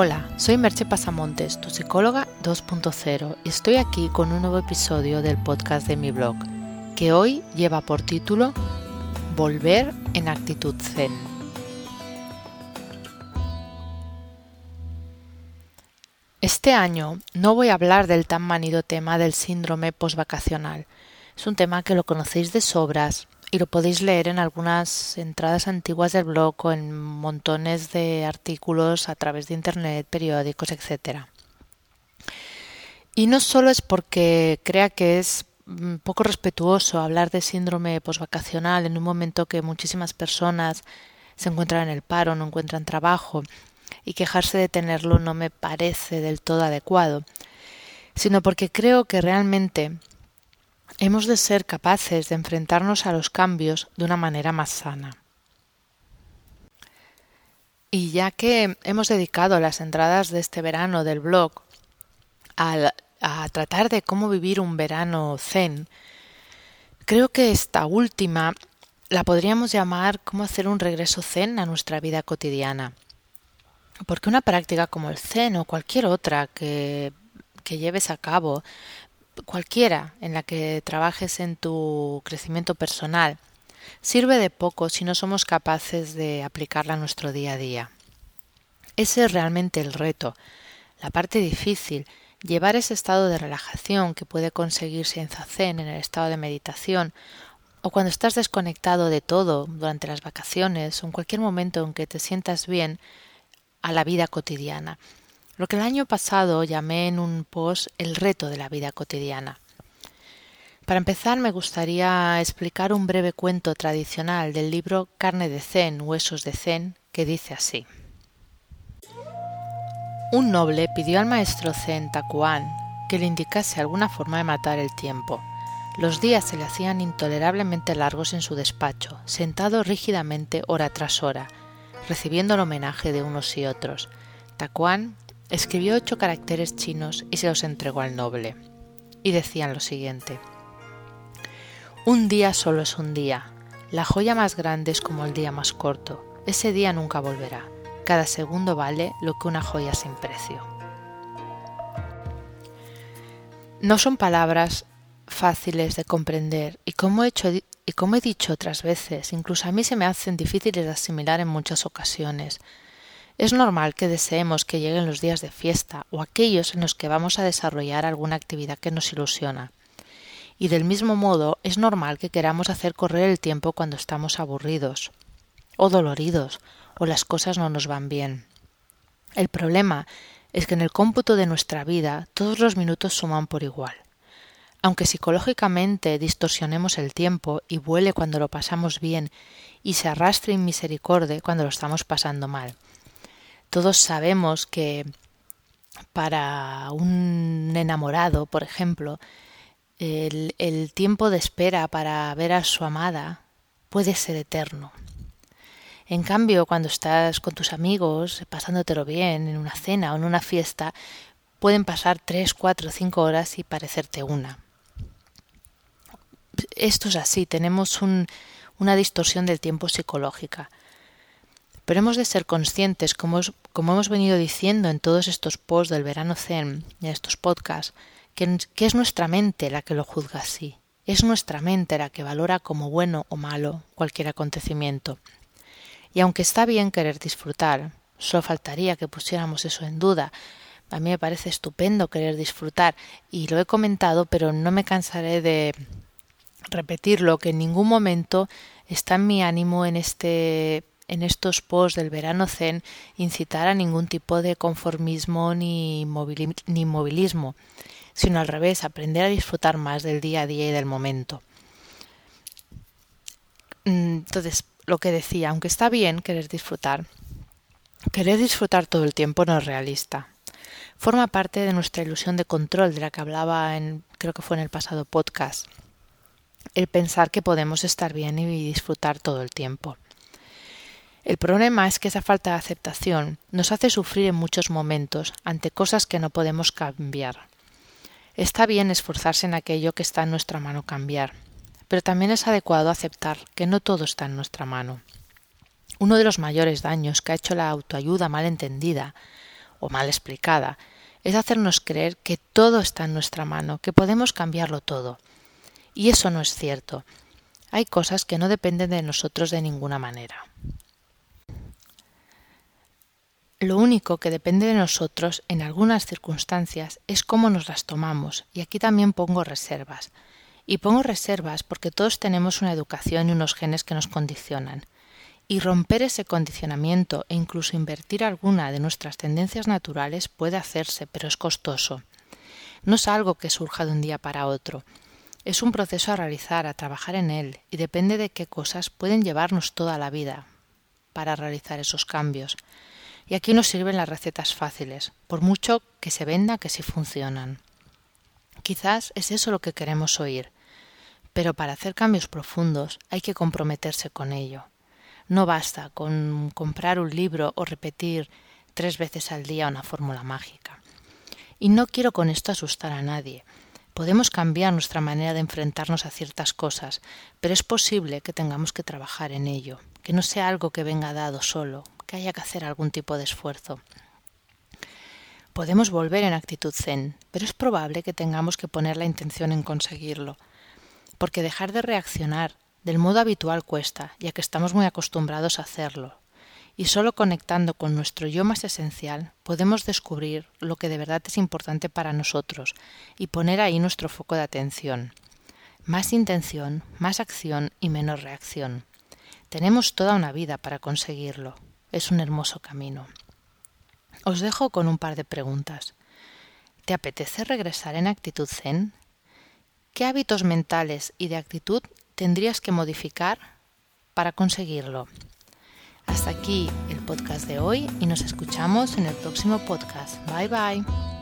Hola, soy Merche Pasamontes, tu psicóloga 2.0 y estoy aquí con un nuevo episodio del podcast de mi blog, que hoy lleva por título Volver en actitud zen. Este año no voy a hablar del tan manido tema del síndrome postvacacional. Es un tema que lo conocéis de sobras, y lo podéis leer en algunas entradas antiguas del blog o en montones de artículos a través de internet, periódicos, etc. Y no solo es porque crea que es mm, poco respetuoso hablar de síndrome posvacacional en un momento que muchísimas personas se encuentran en el paro, no encuentran trabajo y quejarse de tenerlo no me parece del todo adecuado, sino porque creo que realmente hemos de ser capaces de enfrentarnos a los cambios de una manera más sana. Y ya que hemos dedicado las entradas de este verano del blog a, tratar de cómo vivir un verano zen, creo que esta última la podríamos llamar cómo hacer un regreso zen a nuestra vida cotidiana. Porque una práctica como el zen o cualquier otra que, que lleves a cabo cualquiera en la que trabajes en tu crecimiento personal sirve de poco si no somos capaces de aplicarla a nuestro día a día. Ese es realmente el reto, la parte difícil, llevar ese estado de relajación que puede conseguirse en zazen, en el estado de meditación, o cuando estás desconectado de todo durante las vacaciones o en cualquier momento en que te sientas bien a la vida cotidiana lo que el año pasado llamé en un post el reto de la vida cotidiana. Para empezar me gustaría explicar un breve cuento tradicional del libro Carne de Zen, Huesos de Zen, que dice así. Un noble pidió al maestro Zen Takuan que le indicase alguna forma de matar el tiempo. Los días se le hacían intolerablemente largos en su despacho, sentado rígidamente hora tras hora, recibiendo el homenaje de unos y otros. Takuan Escribió ocho caracteres chinos y se los entregó al noble. Y decían lo siguiente. Un día solo es un día. La joya más grande es como el día más corto. Ese día nunca volverá. Cada segundo vale lo que una joya sin precio. No son palabras fáciles de comprender y como he, hecho, y como he dicho otras veces, incluso a mí se me hacen difíciles de asimilar en muchas ocasiones. Es normal que deseemos que lleguen los días de fiesta o aquellos en los que vamos a desarrollar alguna actividad que nos ilusiona. Y del mismo modo es normal que queramos hacer correr el tiempo cuando estamos aburridos o doloridos o las cosas no nos van bien. El problema es que en el cómputo de nuestra vida todos los minutos suman por igual. Aunque psicológicamente distorsionemos el tiempo y vuele cuando lo pasamos bien y se arrastre en misericordia cuando lo estamos pasando mal, todos sabemos que para un enamorado, por ejemplo, el, tiempo de espera para ver a su amada puede ser eterno. En cambio, cuando estás con tus amigos, pasándotelo bien en una cena o en una fiesta, pueden pasar tres, cuatro, cinco horas y parecerte una. Esto es así, tenemos una distorsión del tiempo psicológica. Pero hemos de ser conscientes, como, como hemos venido diciendo en todos estos posts del verano Zen y en estos podcasts, que, que es nuestra mente la que lo juzga así. Es nuestra mente la que valora como bueno o malo cualquier acontecimiento. Y aunque está bien querer disfrutar, solo faltaría que pusiéramos eso en duda. A mí me parece estupendo querer disfrutar y lo he comentado, pero no me cansaré de repetirlo, que en ningún momento está en mi ánimo en este en estos posts del verano zen incitar a ningún tipo de conformismo ni, ni movilismo, sino al revés, aprender a disfrutar más del día a día y del momento. Mm, entonces, lo que decía, aunque está bien querer disfrutar, querer disfrutar todo el tiempo no es realista. Forma parte de nuestra ilusión de control de la que hablaba en, creo que fue en el pasado podcast. El pensar que podemos estar bien y disfrutar todo el tiempo. El problema es que esa falta de aceptación nos hace sufrir en muchos momentos ante cosas que no podemos cambiar. Está bien esforzarse en aquello que está en nuestra mano cambiar, pero también es adecuado aceptar que no todo está en nuestra mano. Uno de los mayores daños que ha hecho la autoayuda mal entendida, o mal explicada, es hacernos creer que todo está en nuestra mano, que podemos cambiarlo todo. Y eso no es cierto. Hay cosas que no dependen de nosotros de ninguna manera. Lo único que depende de nosotros en algunas circunstancias es cómo nos las tomamos, y aquí también pongo reservas. Y pongo reservas porque todos tenemos una educación y unos genes que nos condicionan. Y romper ese condicionamiento e incluso invertir alguna de nuestras tendencias naturales puede hacerse, pero es costoso. No es algo que surja de un día para otro. Es un proceso a realizar, a trabajar en él, y depende de qué cosas pueden llevarnos toda la vida para realizar esos cambios. Y aquí nos sirven las recetas fáciles, por mucho que se venda que sí funcionan. Quizás es eso lo que queremos oír, pero para hacer cambios profundos hay que comprometerse con ello. No basta con comprar un libro o repetir tres veces al día una fórmula mágica. Y no quiero con esto asustar a nadie. Podemos cambiar nuestra manera de enfrentarnos a ciertas cosas, pero es posible que tengamos que trabajar en ello, que no sea algo que venga dado solo, que haya que hacer algún tipo de esfuerzo. Podemos volver en actitud zen, pero es probable que tengamos que poner la intención en conseguirlo, porque dejar de reaccionar del modo habitual cuesta, ya que estamos muy acostumbrados a hacerlo, y solo conectando con nuestro yo más esencial podemos descubrir lo que de verdad es importante para nosotros y poner ahí nuestro foco de atención. Más intención, más acción y menos reacción. Tenemos toda una vida para conseguirlo. Es un hermoso camino. Os dejo con un par de preguntas. ¿Te apetece regresar en actitud zen? ¿Qué hábitos mentales y de actitud tendrías que modificar para conseguirlo? Hasta aquí el podcast de hoy y nos escuchamos en el próximo podcast. Bye bye.